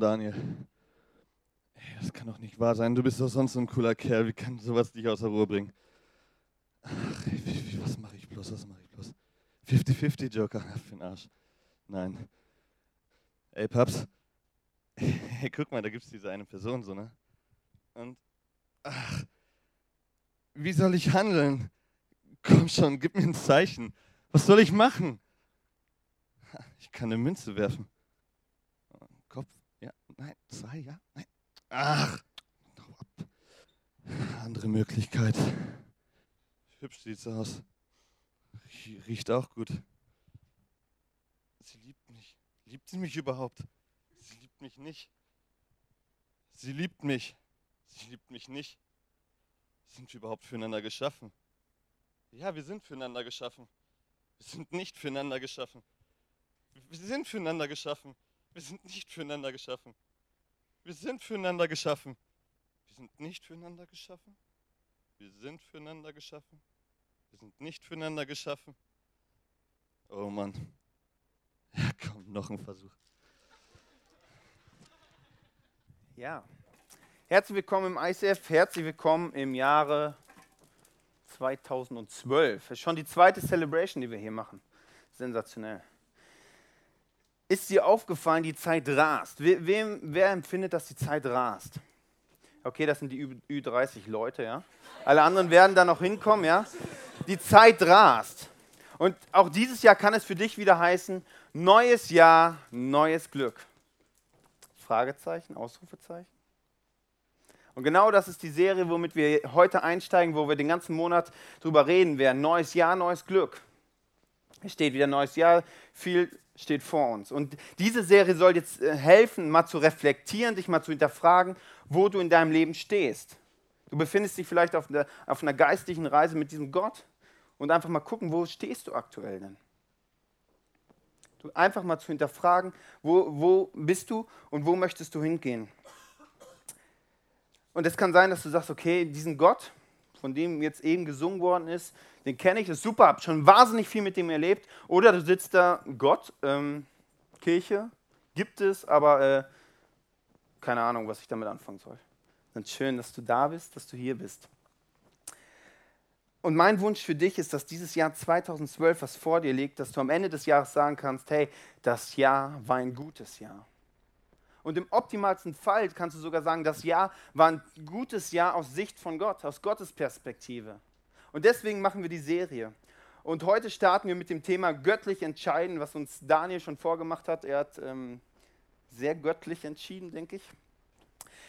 Daniel. Ey, das kann doch nicht wahr sein. Du bist doch sonst so ein cooler Kerl. Wie kann sowas dich aus der Ruhe bringen? Ach, was mache ich bloß? Was mache ich bloß? 50-50 Joker. Für den Arsch. Nein. Ey, Paps. Hey, guck mal, da gibt es diese eine Person so, ne? Und, ach, wie soll ich handeln? Komm schon, gib mir ein Zeichen. Was soll ich machen? Ich kann eine Münze werfen. Nein, zwei, ja, nein. Ach, andere Möglichkeit. Hübsch sieht's aus. Riecht auch gut. Sie liebt mich. Liebt sie mich überhaupt? Sie liebt mich nicht. Sie liebt mich. Sie liebt mich nicht. Sind wir überhaupt füreinander geschaffen? Ja, wir sind füreinander geschaffen. Wir sind nicht füreinander geschaffen. Wir sind füreinander geschaffen. Wir sind nicht füreinander geschaffen. Wir sind füreinander geschaffen. Wir sind nicht füreinander geschaffen. Wir sind füreinander geschaffen. Wir sind nicht füreinander geschaffen. Oh Mann. Ja, komm, noch ein Versuch. Ja. Herzlich willkommen im ICF. Herzlich willkommen im Jahre 2012. Das ist schon die zweite Celebration, die wir hier machen. Sensationell. Ist dir aufgefallen, die Zeit rast? Wer, wem, wer empfindet, dass die Zeit rast? Okay, das sind die Ü 30 Leute, ja. Alle anderen werden da noch hinkommen, ja. Die Zeit rast. Und auch dieses Jahr kann es für dich wieder heißen, neues Jahr, neues Glück. Fragezeichen, Ausrufezeichen. Und genau das ist die Serie, womit wir heute einsteigen, wo wir den ganzen Monat drüber reden werden. Neues Jahr, neues Glück. Es steht wieder neues Jahr, viel steht vor uns. Und diese Serie soll jetzt äh, helfen, mal zu reflektieren, dich mal zu hinterfragen, wo du in deinem Leben stehst. Du befindest dich vielleicht auf einer, auf einer geistlichen Reise mit diesem Gott und einfach mal gucken, wo stehst du aktuell denn? Du einfach mal zu hinterfragen, wo, wo bist du und wo möchtest du hingehen? Und es kann sein, dass du sagst, okay, diesen Gott, von dem jetzt eben gesungen worden ist, den kenne ich, ist super, habe schon wahnsinnig viel mit dem erlebt. Oder du sitzt da, Gott, ähm, Kirche, gibt es, aber äh, keine Ahnung, was ich damit anfangen soll. Dann schön, dass du da bist, dass du hier bist. Und mein Wunsch für dich ist, dass dieses Jahr 2012, was vor dir liegt, dass du am Ende des Jahres sagen kannst, hey, das Jahr war ein gutes Jahr. Und im optimalsten Fall kannst du sogar sagen, das Jahr war ein gutes Jahr aus Sicht von Gott, aus Gottes Perspektive. Und deswegen machen wir die Serie. Und heute starten wir mit dem Thema göttlich entscheiden, was uns Daniel schon vorgemacht hat. Er hat ähm, sehr göttlich entschieden, denke ich.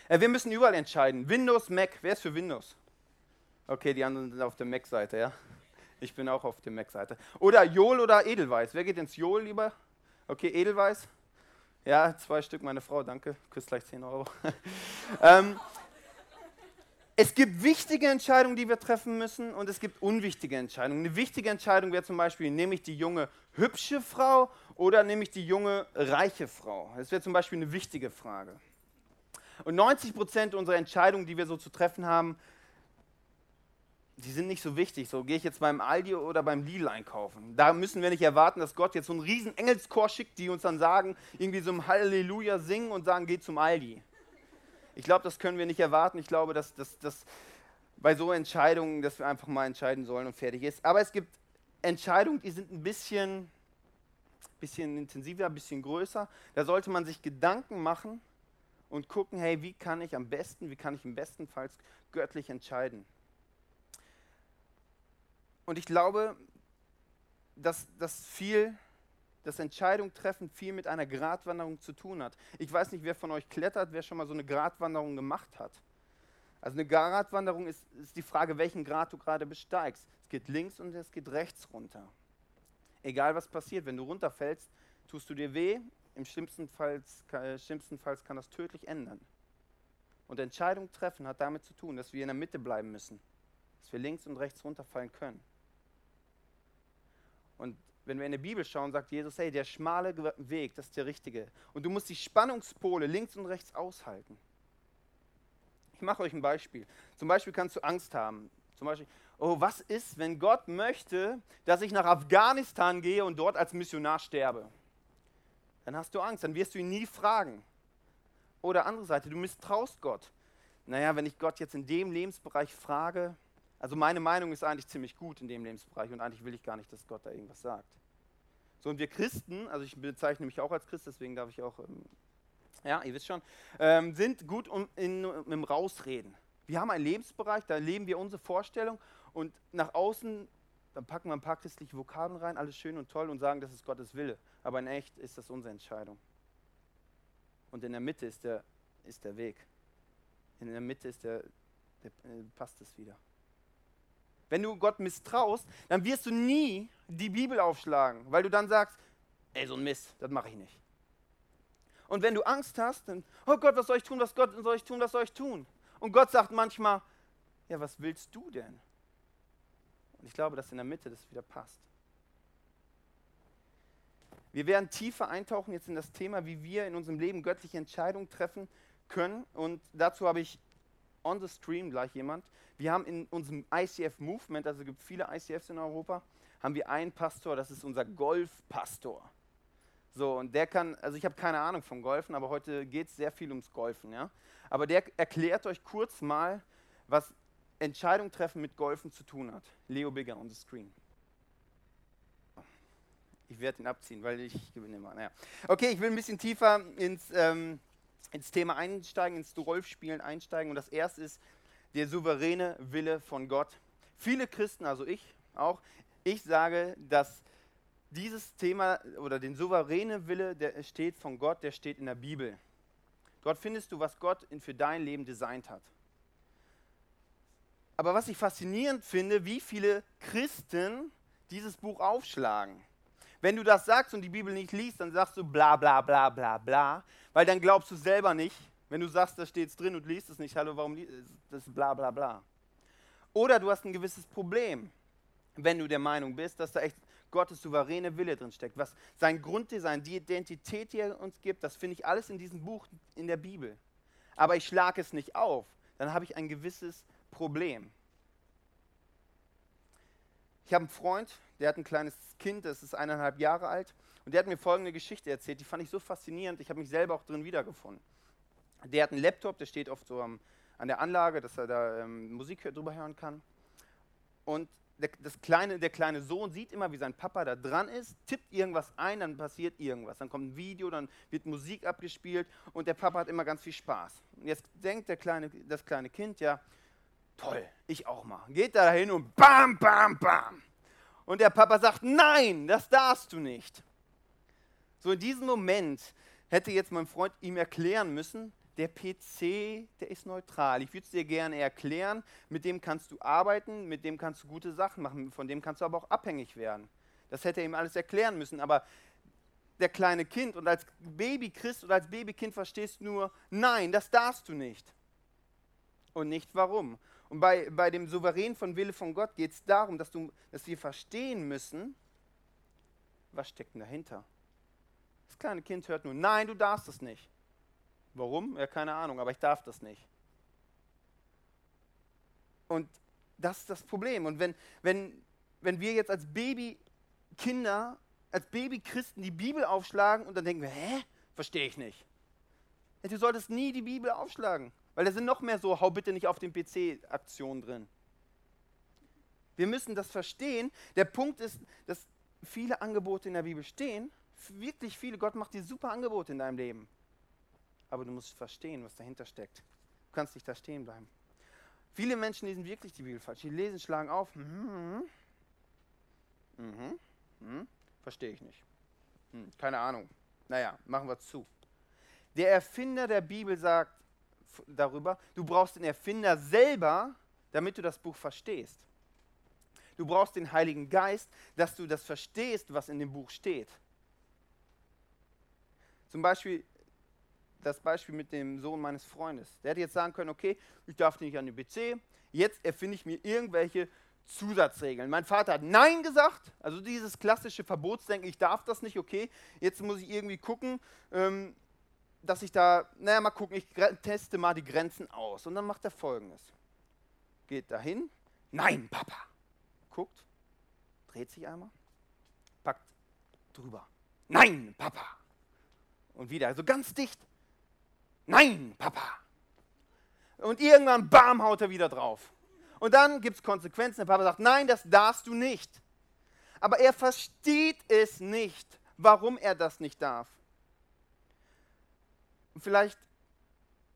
Äh, wir müssen überall entscheiden. Windows, Mac. Wer ist für Windows? Okay, die anderen sind auf der Mac-Seite, ja. Ich bin auch auf der Mac-Seite. Oder Jol oder Edelweiß. Wer geht ins Jol lieber? Okay, Edelweiß. Ja, zwei Stück, meine Frau, danke. Küsst gleich 10 Euro. ähm, es gibt wichtige Entscheidungen, die wir treffen müssen, und es gibt unwichtige Entscheidungen. Eine wichtige Entscheidung wäre zum Beispiel, nehme ich die junge, hübsche Frau oder nehme ich die junge, reiche Frau? Das wäre zum Beispiel eine wichtige Frage. Und 90 Prozent unserer Entscheidungen, die wir so zu treffen haben, die sind nicht so wichtig. So gehe ich jetzt beim Aldi oder beim Lidl einkaufen. Da müssen wir nicht erwarten, dass Gott jetzt so einen riesen Engelschor schickt, die uns dann sagen, irgendwie so ein Halleluja singen und sagen, geh zum Aldi. Ich glaube, das können wir nicht erwarten. Ich glaube, dass, dass, dass bei so Entscheidungen, dass wir einfach mal entscheiden sollen und fertig ist. Aber es gibt Entscheidungen, die sind ein bisschen, bisschen intensiver, ein bisschen größer. Da sollte man sich Gedanken machen und gucken, hey, wie kann ich am besten, wie kann ich im bestenfalls göttlich entscheiden. Und ich glaube, dass das viel, das Entscheidung treffen viel mit einer Gratwanderung zu tun hat. Ich weiß nicht, wer von euch klettert, wer schon mal so eine Gratwanderung gemacht hat. Also eine Gratwanderung ist, ist die Frage, welchen Grad du gerade besteigst. Es geht links und es geht rechts runter. Egal was passiert, wenn du runterfällst, tust du dir weh. Im schlimmsten Fall, schlimmsten Fall kann das tödlich ändern. Und Entscheidung treffen hat damit zu tun, dass wir in der Mitte bleiben müssen. Dass wir links und rechts runterfallen können. Und wenn wir in die Bibel schauen, sagt Jesus, hey, der schmale Weg, das ist der richtige. Und du musst die Spannungspole links und rechts aushalten. Ich mache euch ein Beispiel. Zum Beispiel kannst du Angst haben. Zum Beispiel, oh, was ist, wenn Gott möchte, dass ich nach Afghanistan gehe und dort als Missionar sterbe? Dann hast du Angst, dann wirst du ihn nie fragen. Oder andere Seite, du misstraust Gott. Naja, wenn ich Gott jetzt in dem Lebensbereich frage, also meine Meinung ist eigentlich ziemlich gut in dem Lebensbereich und eigentlich will ich gar nicht, dass Gott da irgendwas sagt. So, und wir Christen, also ich bezeichne mich auch als Christ, deswegen darf ich auch, ähm, ja, ihr wisst schon, ähm, sind gut um, in, im Rausreden. Wir haben einen Lebensbereich, da leben wir unsere Vorstellung und nach außen, dann packen wir ein paar christliche Vokabeln rein, alles schön und toll und sagen, das ist Gottes Wille. Aber in echt ist das unsere Entscheidung. Und in der Mitte ist der, ist der Weg. In der Mitte ist der, der äh, passt es wieder. Wenn du Gott misstraust, dann wirst du nie die Bibel aufschlagen, weil du dann sagst, ey, so ein Mist, das mache ich nicht. Und wenn du Angst hast, dann, oh Gott, was soll ich tun, was Gott soll ich tun, was soll ich tun? Und Gott sagt manchmal, ja, was willst du denn? Und ich glaube, dass in der Mitte das wieder passt. Wir werden tiefer eintauchen jetzt in das Thema, wie wir in unserem Leben göttliche Entscheidungen treffen können. Und dazu habe ich on the stream gleich jemand. Wir haben in unserem ICF-Movement, also es gibt viele ICFs in Europa, haben wir einen Pastor, das ist unser Golfpastor. So, und der kann, also ich habe keine Ahnung vom Golfen, aber heute geht es sehr viel ums Golfen, ja. Aber der erklärt euch kurz mal, was Entscheidung treffen mit Golfen zu tun hat. Leo Bigger on the screen. Ich werde ihn abziehen, weil ich gewinne immer. Naja. Okay, ich will ein bisschen tiefer ins, ähm, ins Thema einsteigen, ins Golfspielen einsteigen. Und das erste ist der souveräne Wille von Gott. Viele Christen, also ich auch, ich sage, dass dieses Thema oder den souveräne Wille, der steht von Gott, der steht in der Bibel. Dort findest du, was Gott für dein Leben designt hat. Aber was ich faszinierend finde, wie viele Christen dieses Buch aufschlagen. Wenn du das sagst und die Bibel nicht liest, dann sagst du bla bla bla bla bla, weil dann glaubst du selber nicht. Wenn du sagst, da steht es drin und liest es nicht, hallo, warum liest das ist bla bla bla. Oder du hast ein gewisses Problem, wenn du der Meinung bist, dass da echt Gottes souveräne Wille drin steckt, was sein Grunddesign, die Identität, die er uns gibt, das finde ich alles in diesem Buch in der Bibel. Aber ich schlage es nicht auf, dann habe ich ein gewisses Problem. Ich habe einen Freund, der hat ein kleines Kind, das ist eineinhalb Jahre alt, und der hat mir folgende Geschichte erzählt, die fand ich so faszinierend, ich habe mich selber auch drin wiedergefunden. Der hat einen Laptop, der steht oft so am, an der Anlage, dass er da ähm, Musik drüber hören kann. Und der, das kleine, der kleine Sohn sieht immer, wie sein Papa da dran ist, tippt irgendwas ein, dann passiert irgendwas. Dann kommt ein Video, dann wird Musik abgespielt und der Papa hat immer ganz viel Spaß. Und jetzt denkt der kleine, das kleine Kind, ja, toll, ich auch mal. Geht da hin und bam, bam, bam. Und der Papa sagt, nein, das darfst du nicht. So in diesem Moment hätte jetzt mein Freund ihm erklären müssen, der PC, der ist neutral. Ich würde es dir gerne erklären, mit dem kannst du arbeiten, mit dem kannst du gute Sachen machen, von dem kannst du aber auch abhängig werden. Das hätte er ihm alles erklären müssen, aber der kleine Kind und als Babychrist oder als Babykind verstehst du nur, nein, das darfst du nicht. Und nicht warum. Und bei, bei dem Souverän von Wille von Gott geht es darum, dass, du, dass wir verstehen müssen, was steckt denn dahinter. Das kleine Kind hört nur, nein, du darfst es nicht. Warum? Ja, keine Ahnung, aber ich darf das nicht. Und das ist das Problem. Und wenn, wenn, wenn wir jetzt als Babykinder, als Babychristen die Bibel aufschlagen und dann denken wir, hä? Verstehe ich nicht. Du solltest nie die Bibel aufschlagen, weil da sind noch mehr so, hau bitte nicht auf den PC-Aktionen drin. Wir müssen das verstehen. Der Punkt ist, dass viele Angebote in der Bibel stehen, wirklich viele. Gott macht dir super Angebote in deinem Leben aber du musst verstehen, was dahinter steckt. Du kannst nicht da stehen bleiben. Viele Menschen lesen wirklich die Bibel falsch. Die lesen, schlagen auf. Mhm. Mhm. Mhm. Verstehe ich nicht. Hm. Keine Ahnung. Naja, machen wir zu. Der Erfinder der Bibel sagt darüber, du brauchst den Erfinder selber, damit du das Buch verstehst. Du brauchst den Heiligen Geist, dass du das verstehst, was in dem Buch steht. Zum Beispiel das Beispiel mit dem Sohn meines Freundes. Der hätte jetzt sagen können, okay, ich darf nicht an den PC, jetzt erfinde ich mir irgendwelche Zusatzregeln. Mein Vater hat Nein gesagt, also dieses klassische Verbotsdenken, ich darf das nicht, okay, jetzt muss ich irgendwie gucken, ähm, dass ich da, naja, mal gucken, ich teste mal die Grenzen aus. Und dann macht er folgendes. Geht dahin, nein, Papa. Guckt, dreht sich einmal, packt drüber. Nein, Papa. Und wieder, also ganz dicht. nein, Papa. Und irgendwann, bam, haut er wieder drauf. Und dann gibt es Konsequenzen. Der Papa sagt, nein, das darfst du nicht. Aber er versteht es nicht, warum er das nicht darf. Und vielleicht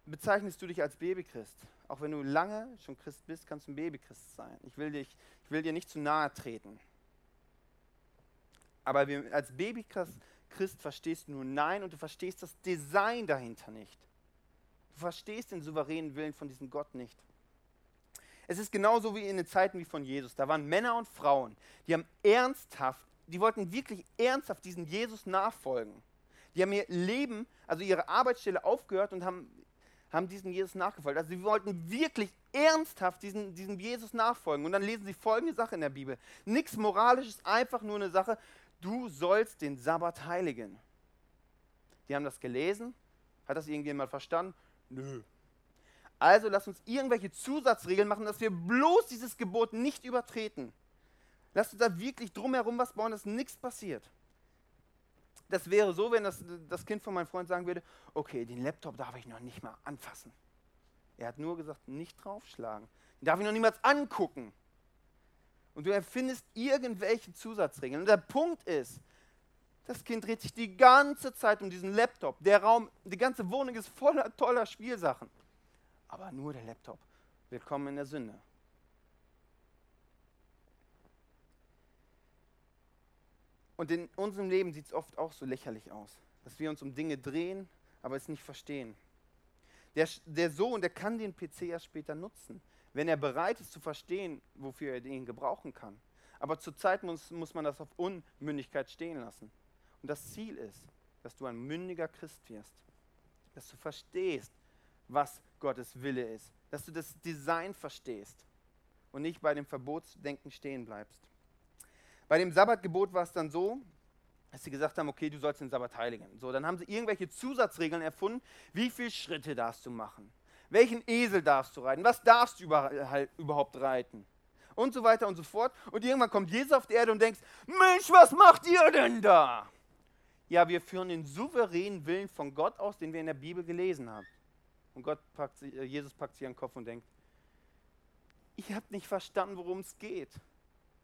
bezeichnest du dich als Babychrist. Auch wenn du lange schon Christ bist, kannst du ein Babychrist sein. Ich will, dich, ich will dir nicht zu nahe treten. Aber als Babychrist verstehst du nur Nein und du verstehst das Design dahinter nicht. Du verstehst den souveränen Willen von diesem Gott nicht. Es ist genauso wie in den Zeiten wie von Jesus. Da waren Männer und Frauen, die haben ernsthaft, die wollten wirklich ernsthaft diesen Jesus nachfolgen. Die haben ihr Leben, also ihre Arbeitsstelle aufgehört und haben, haben diesen Jesus nachgefolgt. Also sie wollten wirklich ernsthaft diesen, diesem Jesus nachfolgen. Und dann lesen sie folgende Sache in der Bibel. Nichts Moralisches, einfach nur eine Sache, du sollst den Sabbat heiligen. Die haben das gelesen. Hat das irgendjemand verstanden? Nö. Also lass uns irgendwelche Zusatzregeln machen, dass wir bloß dieses Gebot nicht übertreten. Lass uns da wirklich drumherum was bauen, dass nichts passiert. Das wäre so, wenn das, das Kind von meinem Freund sagen würde, okay, den Laptop darf ich noch nicht mal anfassen. Er hat nur gesagt, nicht draufschlagen. Den darf ich noch niemals angucken. Und du erfindest irgendwelche Zusatzregeln. Und der Punkt ist, das Kind dreht sich die ganze Zeit um diesen Laptop. Der Raum, die ganze Wohnung ist voller toller Spielsachen. Aber nur der Laptop. Willkommen in der Sünde. Und in unserem Leben sieht es oft auch so lächerlich aus, dass wir uns um Dinge drehen, aber es nicht verstehen. Der, der Sohn, der kann den PC erst später nutzen, wenn er bereit ist zu verstehen, wofür er ihn gebrauchen kann. Aber zurzeit muss, muss man das auf Unmündigkeit stehen lassen. Und das Ziel ist, dass du ein mündiger Christ wirst, dass du verstehst, was Gottes Wille ist, dass du das Design verstehst und nicht bei dem Verbotsdenken stehen bleibst. Bei dem Sabbatgebot war es dann so, dass sie gesagt haben, okay, du sollst den Sabbat heiligen. So, dann haben sie irgendwelche Zusatzregeln erfunden. Wie viele Schritte darfst du machen? Welchen Esel darfst du reiten? Was darfst du überhaupt reiten? Und so weiter und so fort. Und irgendwann kommt Jesus auf die Erde und denkst, Mensch, was macht ihr denn da? Ja, wir führen den souveränen Willen von Gott aus, den wir in der Bibel gelesen haben. Und Gott packt, äh, Jesus packt sich an den Kopf und denkt, ihr habt nicht verstanden, worum es geht.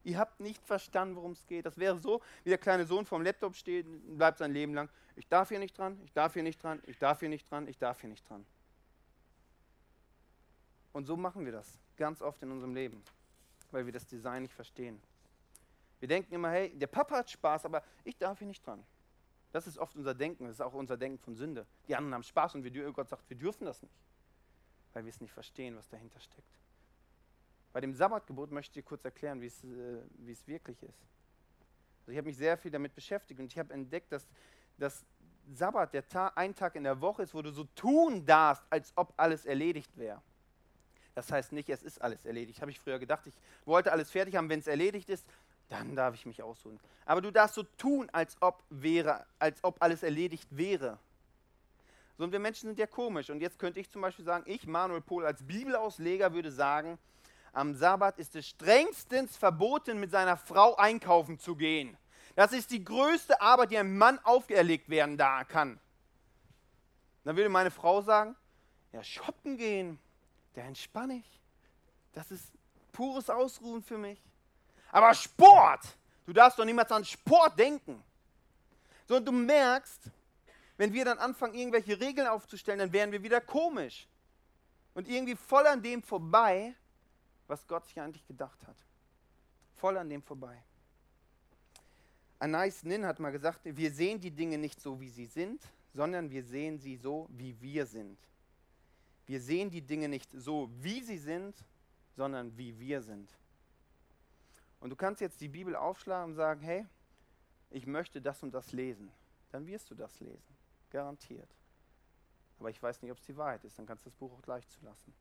Ihr habt nicht verstanden, worum es geht. Das wäre so, wie der kleine Sohn vorm Laptop steht und bleibt sein Leben lang. Ich darf hier nicht dran, ich darf hier nicht dran, ich darf hier nicht dran, ich darf hier nicht dran. Und so machen wir das ganz oft in unserem Leben, weil wir das Design nicht verstehen. Wir denken immer, hey, der Papa hat Spaß, aber ich darf hier nicht dran. Das ist oft unser Denken, das ist auch unser Denken von Sünde. Die anderen haben Spaß und wir, Gott sagt, wir dürfen das nicht, weil wir es nicht verstehen, was dahinter steckt. Bei dem Sabbatgebot möchte ich dir kurz erklären, wie es, äh, es wirklich ist. Also ich habe mich sehr viel damit beschäftigt und ich habe entdeckt, dass das Sabbat der Ta ein Tag in der Woche ist, wo du so tun darfst, als ob alles erledigt wäre. Das heißt nicht, es ist alles erledigt. Habe ich früher gedacht, ich wollte alles fertig haben. Wenn es erledigt ist, dann darf ich mich ausruhen. Aber du darfst so tun, als ob, wäre, als ob alles erledigt wäre. So, und wir Menschen sind ja komisch. Und jetzt könnte ich zum Beispiel sagen, ich, Manuel Pohl, als Bibelausleger würde sagen, am Sabbat ist es strengstens verboten, mit seiner Frau einkaufen zu gehen. Das ist die größte Arbeit, die einem Mann auferlegt werden da kann. Dann würde meine Frau sagen, ja, shoppen gehen, da entspanne ich. Das ist pures Ausruhen für mich. Aber Sport, du darfst doch niemals an Sport denken. So, und du merkst, wenn wir dann anfangen, irgendwelche Regeln aufzustellen, dann werden wir wieder komisch. Und irgendwie voll an dem vorbei, was Gott sich eigentlich gedacht hat. Voll an dem vorbei. Anais Nin hat mal gesagt, wir sehen die Dinge nicht so, wie sie sind, sondern wir sehen sie so, wie wir sind. Wir sehen die Dinge nicht so, wie sie sind, sondern wie wir sind. Und du kannst jetzt die Bibel aufschlagen und sagen, hey, ich möchte das und das lesen. Dann wirst du das lesen. Garantiert. Aber ich weiß nicht, ob es die Wahrheit ist. Dann kannst du das Buch auch gleich zulassen.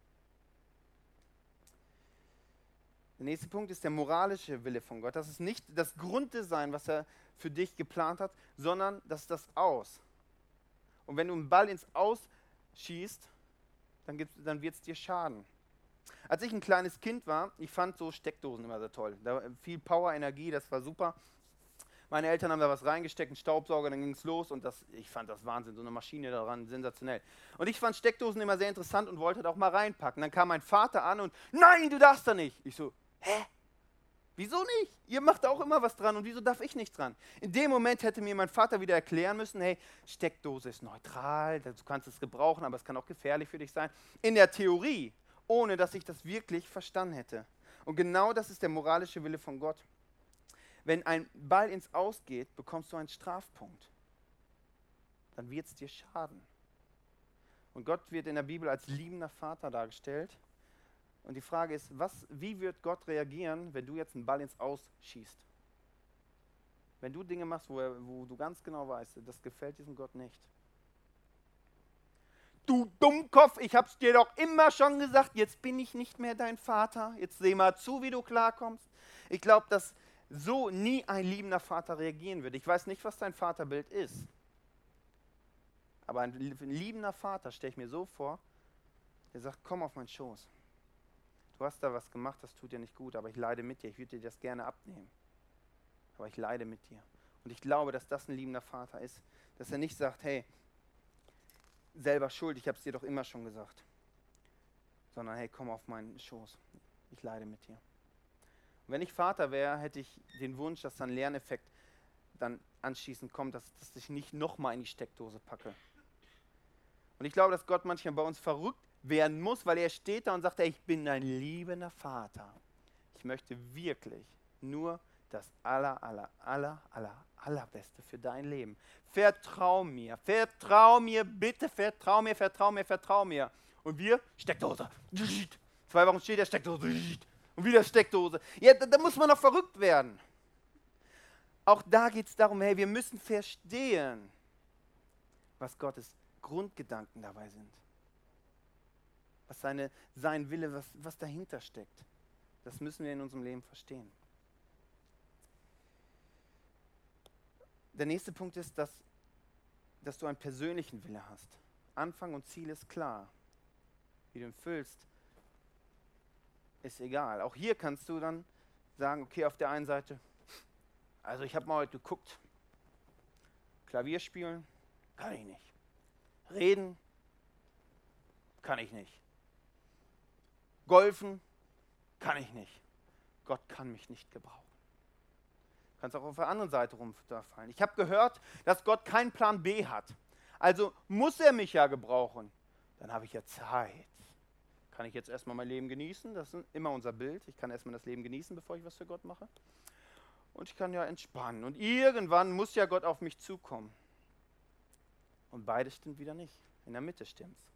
Der nächste Punkt ist der moralische Wille von Gott. Das ist nicht das Grunddesign, was er für dich geplant hat, sondern das ist das Aus. Und wenn du einen Ball ins Aus schießt, dann, dann wird es dir schaden. Als ich ein kleines Kind war, ich fand so Steckdosen immer sehr toll. Da viel Power, Energie, das war super. Meine Eltern haben da was reingesteckt, einen Staubsauger, dann ging es los und das, ich fand das Wahnsinn, so eine Maschine daran, sensationell. Und ich fand Steckdosen immer sehr interessant und wollte da auch mal reinpacken. Dann kam mein Vater an und, nein, du darfst da nicht. Ich so, hä? Wieso nicht? Ihr macht auch immer was dran und wieso darf ich nicht dran? In dem Moment hätte mir mein Vater wieder erklären müssen, hey, Steckdose ist neutral, du kannst es gebrauchen, aber es kann auch gefährlich für dich sein. In der Theorie, ohne dass ich das wirklich verstanden hätte. Und genau das ist der moralische Wille von Gott. Wenn ein Ball ins Aus geht, bekommst du einen Strafpunkt. Dann wird es dir schaden. Und Gott wird in der Bibel als liebender Vater dargestellt und die Frage ist, was, wie wird Gott reagieren, wenn du jetzt einen Ball ins Aus schießt? Wenn du Dinge machst, wo, er, wo du ganz genau weißt, das gefällt diesem Gott nicht. Du Dummkopf, ich hab's dir doch immer schon gesagt, jetzt bin ich nicht mehr dein Vater. Jetzt seh mal zu, wie du klarkommst. Ich glaube, dass so nie ein liebender Vater reagieren wird. Ich weiß nicht, was dein Vaterbild ist. Aber ein liebender Vater stelle ich mir so vor, der sagt, komm auf meinen Schoß du hast da was gemacht, das tut dir nicht gut, aber ich leide mit dir, ich würde dir das gerne abnehmen. Aber ich leide mit dir. Und ich glaube, dass das ein liebender Vater ist, dass er nicht sagt, hey, selber schuld, ich habe es dir doch immer schon gesagt, sondern hey, komm auf meinen Schoß, ich leide mit dir. Und wenn ich Vater wäre, hätte ich den Wunsch, dass dann Lerneffekt dann anschließend kommt, dass, dass ich nicht nochmal in die Steckdose packe. Und ich glaube, dass Gott manchmal bei uns verrückt werden muss, weil er steht da und sagt, ich bin dein liebender Vater. Ich möchte wirklich nur das aller, aller, aller, aller, allerbeste für dein Leben. Vertrau mir, vertrau mir, bitte vertrau mir, vertrau mir, vertrau mir. Und wir, Steckdose. Zwei Wochen steht der Steckdose. Und wieder Steckdose. Ja, da, da muss man noch verrückt werden. Auch da geht es darum, hey, wir müssen verstehen, was Gottes Grundgedanken dabei sind was seine, sein Wille, was, was dahinter steckt. Das müssen wir in unserem Leben verstehen. Der nächste Punkt ist, dass, dass du einen persönlichen Wille hast. Anfang und Ziel ist klar. Wie du ihn füllst, ist egal. Auch hier kannst du dann sagen, okay, auf der einen Seite, also ich habe mal heute geguckt, Klavier spielen, kann ich nicht. Reden, kann ich nicht. Golfen kann ich nicht. Gott kann mich nicht gebrauchen. Du kannst auch auf der anderen Seite rumfallen. Ich habe gehört, dass Gott keinen Plan B hat. Also muss er mich ja gebrauchen. Dann habe ich ja Zeit. Kann ich jetzt erstmal mein Leben genießen? Das ist immer unser Bild. Ich kann erstmal das Leben genießen, bevor ich was für Gott mache. Und ich kann ja entspannen. Und irgendwann muss ja Gott auf mich zukommen. Und beides stimmt wieder nicht. In der Mitte stimmt's.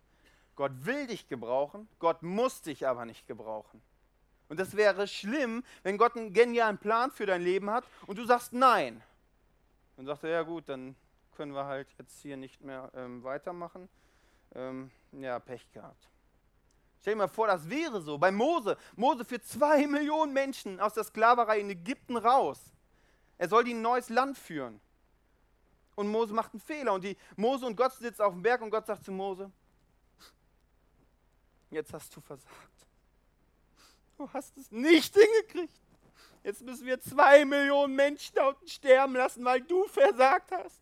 Gott will dich gebrauchen, Gott muss dich aber nicht gebrauchen. Und das wäre schlimm, wenn Gott einen genialen Plan für dein Leben hat und du sagst nein. Dann sagt er, ja gut, dann können wir halt jetzt hier nicht mehr ähm, weitermachen. Ähm, ja, Pech gehabt. Stell dir mal vor, das wäre so. Bei Mose. Mose für zwei Millionen Menschen aus der Sklaverei in Ägypten raus. Er soll die in ein neues Land führen. Und Mose macht einen Fehler. Und die Mose und Gott sitzen auf dem Berg und Gott sagt zu Mose, jetzt hast du versagt. Du hast es nicht hingekriegt. Jetzt müssen wir zwei Millionen Menschen da unten sterben lassen, weil du versagt hast.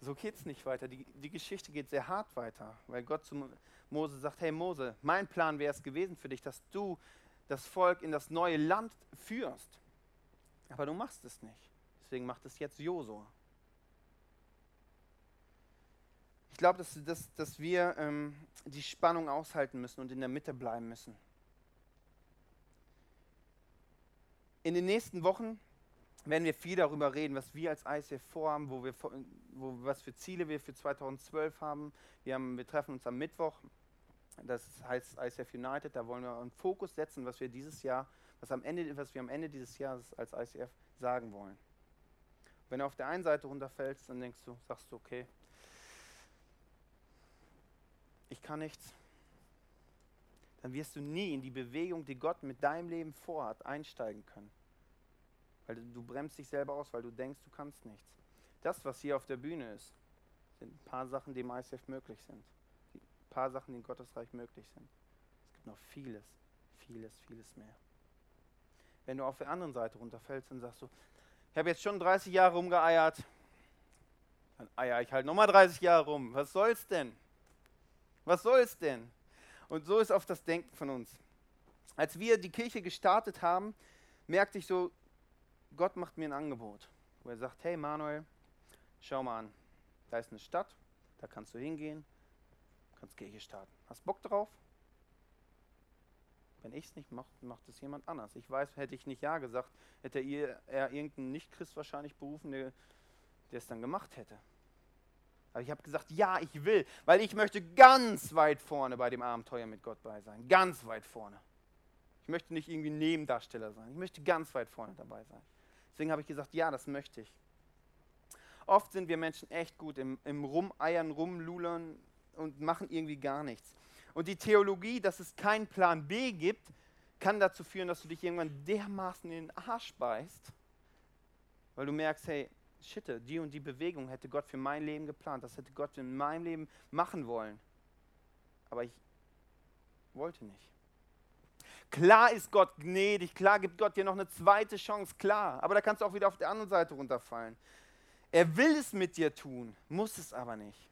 So geht es nicht weiter. Die, die Geschichte geht sehr hart weiter, weil Gott zu Mose sagt, hey Mose, mein Plan wäre es gewesen für dich, dass du das Volk in das neue Land führst. Aber du machst es nicht. Deswegen macht es jetzt Josua. Ich glaube, dass, dass, dass wir ähm, die Spannung aushalten müssen und in der Mitte bleiben müssen. In den nächsten Wochen werden wir viel darüber reden, was wir als ICF vorhaben, wo wir, wo, was für Ziele wir für 2012 haben. Wir, haben. wir treffen uns am Mittwoch, das heißt ICF United, da wollen wir einen Fokus setzen, was wir dieses Jahr, was, am Ende, was wir am Ende dieses Jahres als ICF sagen wollen. Wenn du auf der einen Seite runterfällst, dann denkst du, sagst du, okay, ich kann nichts, dann wirst du nie in die Bewegung, die Gott mit deinem Leben vorhat, einsteigen können. Weil du bremst dich selber aus, weil du denkst, du kannst nichts. Das, was hier auf der Bühne ist, sind ein paar Sachen, die im ICF möglich sind. Ein paar Sachen, die in Gottes Reich möglich sind. Es gibt noch vieles, vieles, vieles mehr. Wenn du auf der anderen Seite runterfällst, dann sagst du, ich habe jetzt schon 30 Jahre rumgeeiert, dann eier ich halt nochmal 30 Jahre rum. Was soll's denn? Was soll's denn? Und so ist oft das Denken von uns. Als wir die Kirche gestartet haben, merkte ich so, Gott macht mir ein Angebot, wo er sagt, hey Manuel, schau mal an, da ist eine Stadt, da kannst du hingehen, kannst Kirche starten. Hast Bock drauf? Wenn ich es nicht mache, macht es jemand anders. Ich weiß, hätte ich nicht Ja gesagt, hätte er, er irgendeinen Nicht-Christ wahrscheinlich berufen, der es dann gemacht hätte. Aber ich habe gesagt, ja, ich will, weil ich möchte ganz weit vorne bei dem Abenteuer mit Gott bei sein. Ganz weit vorne. Ich möchte nicht irgendwie Nebendarsteller sein. Ich möchte ganz weit vorne dabei sein. Deswegen habe ich gesagt, ja, das möchte ich. Oft sind wir Menschen echt gut im, im Rumeiern, Rumlulern und machen irgendwie gar nichts. Und die Theologie, dass es keinen Plan B gibt, kann dazu führen, dass du dich irgendwann dermaßen in den Arsch beißt, weil du merkst, hey, shit, die und die Bewegung hätte Gott für mein Leben geplant, das hätte Gott in meinem Leben machen wollen. Aber ich wollte nicht. Klar ist Gott gnädig, klar gibt Gott dir noch eine zweite Chance, klar. Aber da kannst du auch wieder auf der anderen Seite runterfallen. Er will es mit dir tun, muss es aber nicht.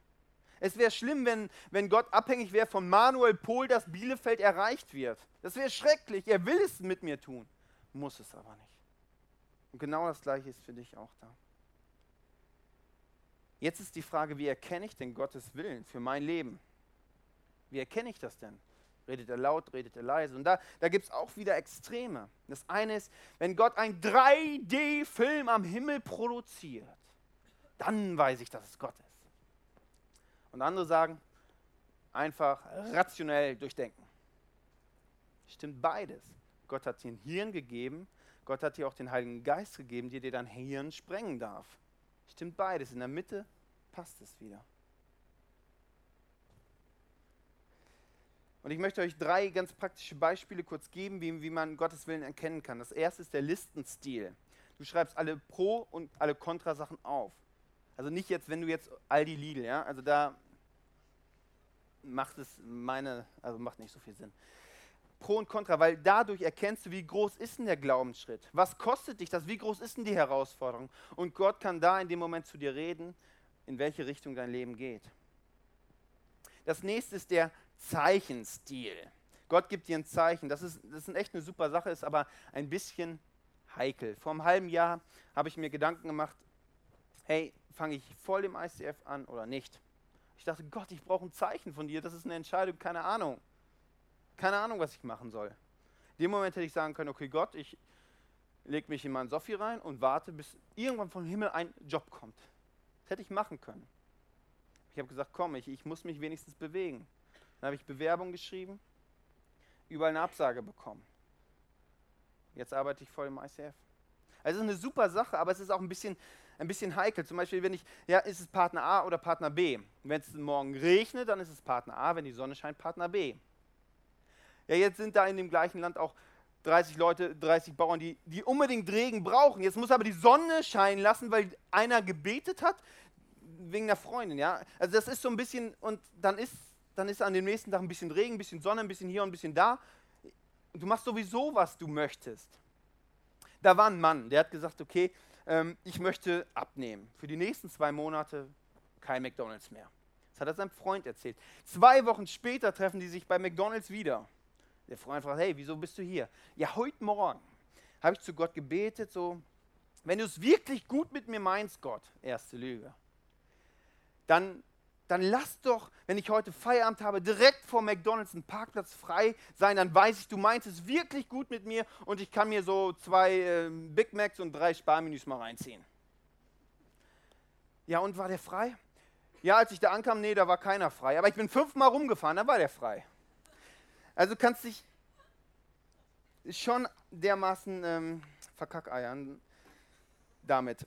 Es wäre schlimm, wenn, wenn Gott abhängig wäre von Manuel Pohl, dass Bielefeld erreicht wird. Das wäre schrecklich. Er will es mit mir tun, muss es aber nicht. Und genau das Gleiche ist für dich auch da. Jetzt ist die Frage, wie erkenne ich denn Gottes Willen für mein Leben? Wie erkenne ich das denn? Redet er laut, redet er leise? Und da, da gibt es auch wieder Extreme. Das eine ist, wenn Gott einen 3D-Film am Himmel produziert, dann weiß ich, dass es Gott ist. Und andere sagen, einfach rationell durchdenken. Stimmt beides. Gott hat dir ein Hirn gegeben, Gott hat dir auch den Heiligen Geist gegeben, der dir dein Hirn sprengen darf. Stimmt beides. In der Mitte passt es wieder. Und ich möchte euch drei ganz praktische Beispiele kurz geben, wie, wie man Gottes Willen erkennen kann. Das erste ist der Listenstil. Du schreibst alle Pro- und alle Kontrasachen auf. Also nicht jetzt, wenn du jetzt Aldi Lidl, ja, also da macht es meine, also macht nicht so viel Sinn. Pro und Contra, weil dadurch erkennst du, wie groß ist denn der Glaubensschritt? Was kostet dich das? Wie groß ist denn die Herausforderung? Und Gott kann da in dem Moment zu dir reden, in welche Richtung dein Leben geht. Das nächste ist der Zeichenstil. Gott gibt dir ein Zeichen. Das ist, das ist echt eine super Sache, ist aber ein bisschen heikel. Vor einem halben Jahr habe ich mir Gedanken gemacht, hey, fange ich voll im ICF an oder nicht? Ich dachte, Gott, ich brauche ein Zeichen von dir, das ist eine Entscheidung, keine Ahnung. Keine Ahnung, was ich machen soll. In dem Moment hätte ich sagen können, okay, Gott, ich lege mich in meinen Sophi rein und warte, bis irgendwann vom Himmel ein Job kommt. Das hätte ich machen können. Ich habe gesagt, komm, ich, ich muss mich wenigstens bewegen. Dann habe ich Bewerbung geschrieben, überall eine Absage bekommen. Jetzt arbeite ich voll im ICF. Also es ist eine super Sache, aber es ist auch ein bisschen ein bisschen heikel. Zum Beispiel, wenn ich, ja, ist es Partner A oder Partner B? Wenn es morgen regnet, dann ist es Partner A, wenn die Sonne scheint, Partner B. Ja, jetzt sind da in dem gleichen Land auch 30 Leute, 30 Bauern, die, die unbedingt Regen brauchen. Jetzt muss aber die Sonne scheinen lassen, weil einer gebetet hat wegen der Freundin, ja. Also das ist so ein bisschen, und dann ist, dann ist an dem nächsten Tag ein bisschen Regen, ein bisschen Sonne, ein bisschen hier und ein bisschen da. Du machst sowieso, was du möchtest. Da war ein Mann, der hat gesagt, okay, ähm, ich möchte abnehmen. Für die nächsten zwei Monate kein McDonald's mehr. Das hat er seinem Freund erzählt. Zwei Wochen später treffen die sich bei McDonald's wieder. Der Freund fragt, hey, wieso bist du hier? Ja, heute Morgen habe ich zu Gott gebetet, so, wenn du es wirklich gut mit mir meinst, Gott, erste Lüge, dann dann lass doch, wenn ich heute Feierabend habe, direkt vor McDonald's einen Parkplatz frei sein, dann weiß ich, du meinst es wirklich gut mit mir und ich kann mir so zwei äh, Big Macs und drei Sparmenüs mal reinziehen. Ja, und war der frei? Ja, als ich da ankam, nee, da war keiner frei. Aber ich bin fünfmal rumgefahren, da war der frei. Also kannst dich schon dermaßen ähm, verkackeiern damit.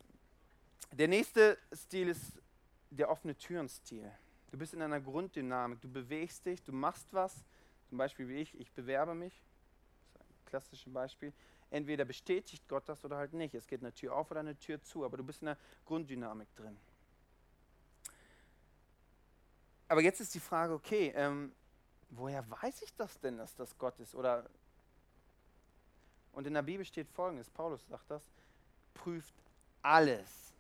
Der nächste Stil ist der offene Türen-Stil. Du bist in einer Grunddynamik, du bewegst dich, du machst was, zum Beispiel wie ich, ich bewerbe mich, das ist ein klassisches Beispiel. Entweder bestätigt Gott das oder halt nicht. Es geht eine Tür auf oder eine Tür zu, aber du bist in der Grunddynamik drin. Aber jetzt ist die Frage, okay, ähm, woher weiß ich das denn, dass das Gott ist? Oder Und in der Bibel steht folgendes, Paulus sagt das, prüft alles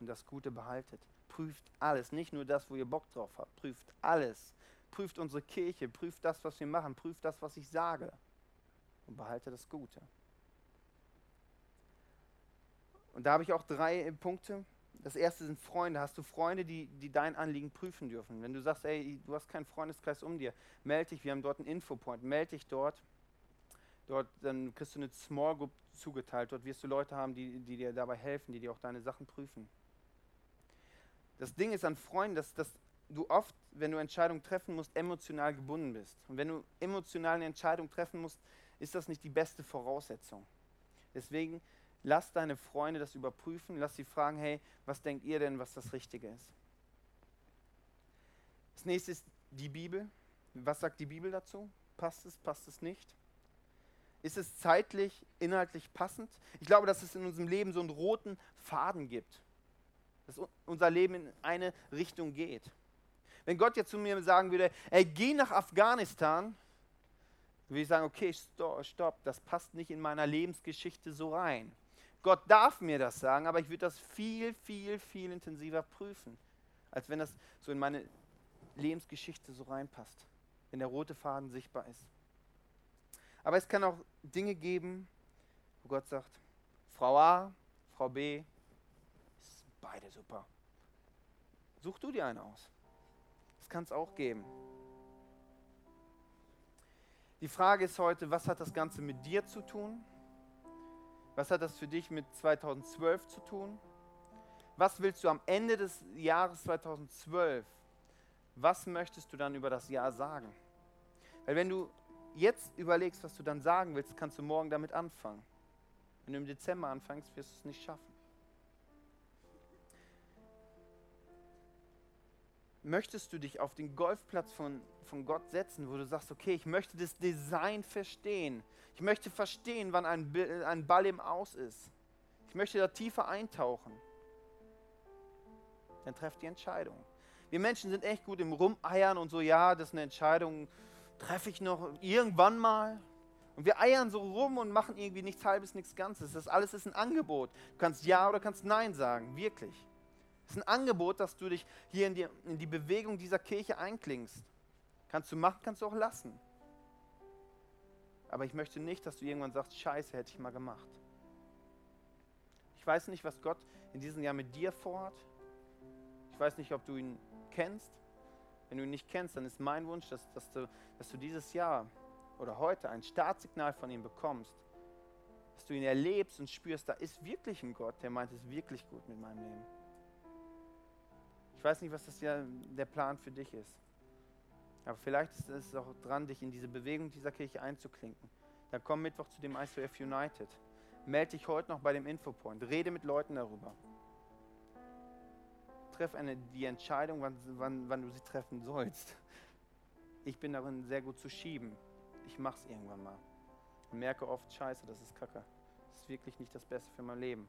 und das Gute behaltet. Prüft alles, nicht nur das, wo ihr Bock drauf habt, prüft alles. Prüft unsere Kirche, prüft das, was wir machen, prüft das, was ich sage und behalte das Gute. Und da habe ich auch drei Punkte. Das erste sind Freunde. Hast du Freunde, die, die dein Anliegen prüfen dürfen? Wenn du sagst, ey, du hast keinen Freundeskreis um dir, melde dich, wir haben dort einen Infopoint, melde dich dort. Dort, dann kriegst du eine Small Group zugeteilt. Dort wirst du Leute haben, die, die dir dabei helfen, die dir auch deine Sachen prüfen. Das Ding ist an Freunden, dass, dass du oft, wenn du Entscheidungen treffen musst, emotional gebunden bist. Und wenn du emotional eine Entscheidung treffen musst, ist das nicht die beste Voraussetzung. Deswegen lass deine Freunde das überprüfen, lass sie fragen, hey, was denkt ihr denn, was das Richtige ist? Das nächste ist die Bibel. Was sagt die Bibel dazu? Passt es, passt es nicht? Ist es zeitlich, inhaltlich passend? Ich glaube, dass es in unserem Leben so einen roten Faden gibt, dass unser Leben in eine Richtung geht. Wenn Gott jetzt zu mir sagen würde, ey, geh nach Afghanistan, würde ich sagen, okay, stopp, das passt nicht in meiner Lebensgeschichte so rein. Gott darf mir das sagen, aber ich würde das viel, viel, viel intensiver prüfen, als wenn das so in meine Lebensgeschichte so reinpasst, wenn der rote Faden sichtbar ist. Aber es kann auch Dinge geben, wo Gott sagt, Frau A, Frau B, beide super. Such du dir eine aus. Das kann es auch geben. Die Frage ist heute, was hat das Ganze mit dir zu tun? Was hat das für dich mit 2012 zu tun? Was willst du am Ende des Jahres 2012? Was möchtest du dann über das Jahr sagen? Weil wenn du jetzt überlegst, was du dann sagen willst, kannst du morgen damit anfangen. Wenn du im Dezember anfängst, wirst du es nicht schaffen. Möchtest du dich auf den Golfplatz von, von Gott setzen, wo du sagst, okay, ich möchte das Design verstehen. Ich möchte verstehen, wann ein, ein Ball im Aus ist. Ich möchte da tiefer eintauchen. Dann treff die Entscheidung. Wir Menschen sind echt gut im Rumeiern und so, ja, das ist eine Entscheidung, treffe ich noch irgendwann mal. Und wir eiern so rum und machen irgendwie nichts Halbes, nichts Ganzes. Das alles ist ein Angebot. Du kannst Ja oder kannst Nein sagen, wirklich. Es ist ein Angebot, dass du dich hier in die, in die Bewegung dieser Kirche einklingst. Kannst du machen, kannst du auch lassen. Aber ich möchte nicht, dass du irgendwann sagst, scheiße, hätte ich mal gemacht. Ich weiß nicht, was Gott in diesem Jahr mit dir vorhat. Ich weiß nicht, ob du ihn kennst. Wenn du ihn nicht kennst, dann ist mein Wunsch, dass, dass, du, dass du dieses Jahr oder heute ein Startsignal von ihm bekommst. Dass du ihn erlebst und spürst, da ist wirklich ein Gott, der meint es wirklich gut mit meinem Leben. Ich weiß nicht, was das ja der Plan für dich ist. Aber vielleicht ist es auch dran, dich in diese Bewegung dieser Kirche einzuklinken. Dann komm Mittwoch zu dem ICF United. Melde dich heute noch bei dem Infopoint. Rede mit Leuten darüber. Treff eine, die Entscheidung, wann, wann, wann du sie treffen sollst. Ich bin darin sehr gut zu schieben. Ich mache es irgendwann mal. Und merke oft, scheiße, das ist kacke. Das ist wirklich nicht das Beste für mein Leben.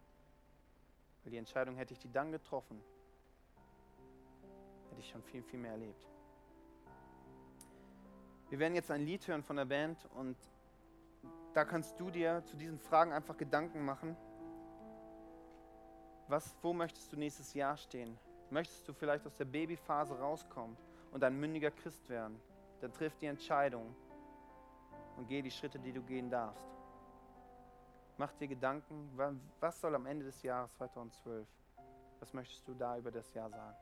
Weil die Entscheidung hätte ich die dann getroffen, hätte ich schon viel, viel mehr erlebt. Wir werden jetzt ein Lied hören von der Band und da kannst du dir zu diesen Fragen einfach Gedanken machen. Was, wo möchtest du nächstes Jahr stehen? Möchtest du vielleicht aus der Babyphase rauskommen und ein mündiger Christ werden? Dann triff die Entscheidung und geh die Schritte, die du gehen darfst. Mach dir Gedanken, was soll am Ende des Jahres 2012? Was möchtest du da über das Jahr sagen?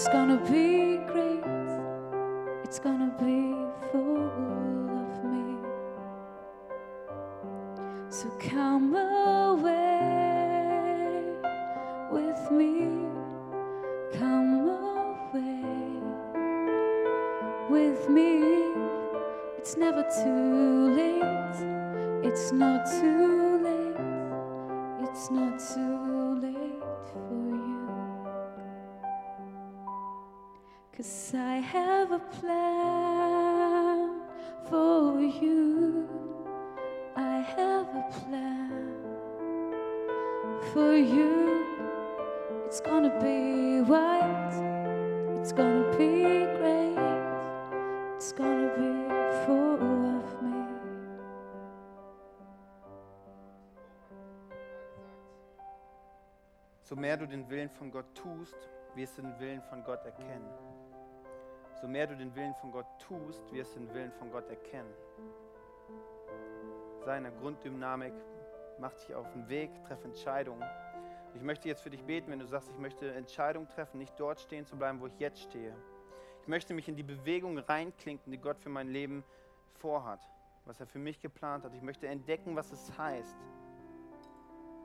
It's gonna be great. It's gonna be full of me. So come away with me. Come away with me. It's never too late. It's not too late. It's not too for you. It's gonna be white. It's gonna be great. It's gonna be full of me. So mehr du den Willen von Gott tust, wirst du den Willen von Gott erkennen. So mehr du den Willen von Gott tust, wirst du den Willen von Gott erkennen. Seine Grunddynamik macht dich auf den Weg, treff Entscheidungen. Ich möchte jetzt für dich beten, wenn du sagst, ich möchte Entscheidungen treffen, nicht dort stehen zu bleiben, wo ich jetzt stehe. Ich möchte mich in die Bewegung reinklinken, die Gott für mein Leben vorhat, was er für mich geplant hat. Ich möchte entdecken, was es heißt,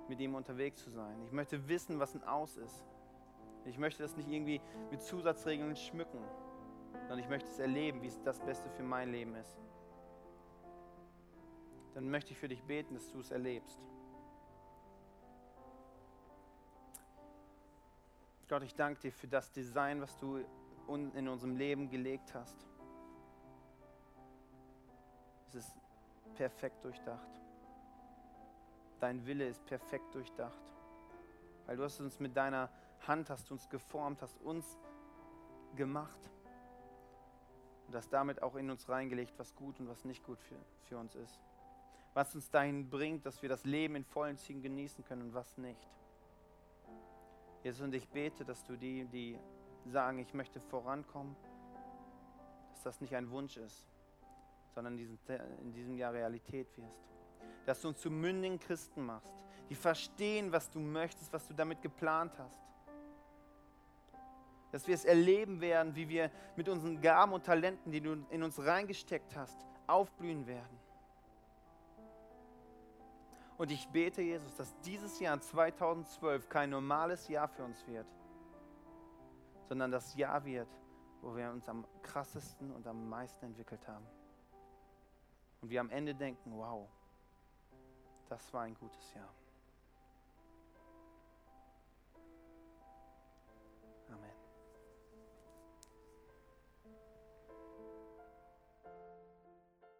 mit ihm unterwegs zu sein. Ich möchte wissen, was ein Aus ist. Ich möchte das nicht irgendwie mit Zusatzregeln schmücken, sondern ich möchte es erleben, wie es das Beste für mein Leben ist. Dann möchte ich für dich beten, dass du es erlebst. Gott, ich danke dir für das Design, was du in unserem Leben gelegt hast. Es ist perfekt durchdacht. Dein Wille ist perfekt durchdacht. Weil du hast uns mit deiner Hand, hast uns geformt, hast uns gemacht. Und hast damit auch in uns reingelegt, was gut und was nicht gut für, für uns ist. Was uns dahin bringt, dass wir das Leben in vollen Zügen genießen können und was nicht. Jesus, und ich bete, dass du die, die sagen, ich möchte vorankommen, dass das nicht ein Wunsch ist, sondern in diesem, Jahr Realität wirst. Dass du uns zu mündigen Christen machst, die verstehen, was du möchtest, was du damit geplant hast. Dass wir es erleben werden, wie wir mit unseren Gaben und Talenten, die du in uns reingesteckt hast, aufblühen werden. Und ich bete, Jesus, dass dieses Jahr 2012 kein normales Jahr für uns wird, sondern das Jahr wird, wo wir uns am krassesten und am meisten entwickelt haben. Und wir am Ende denken, wow, das war ein gutes Jahr.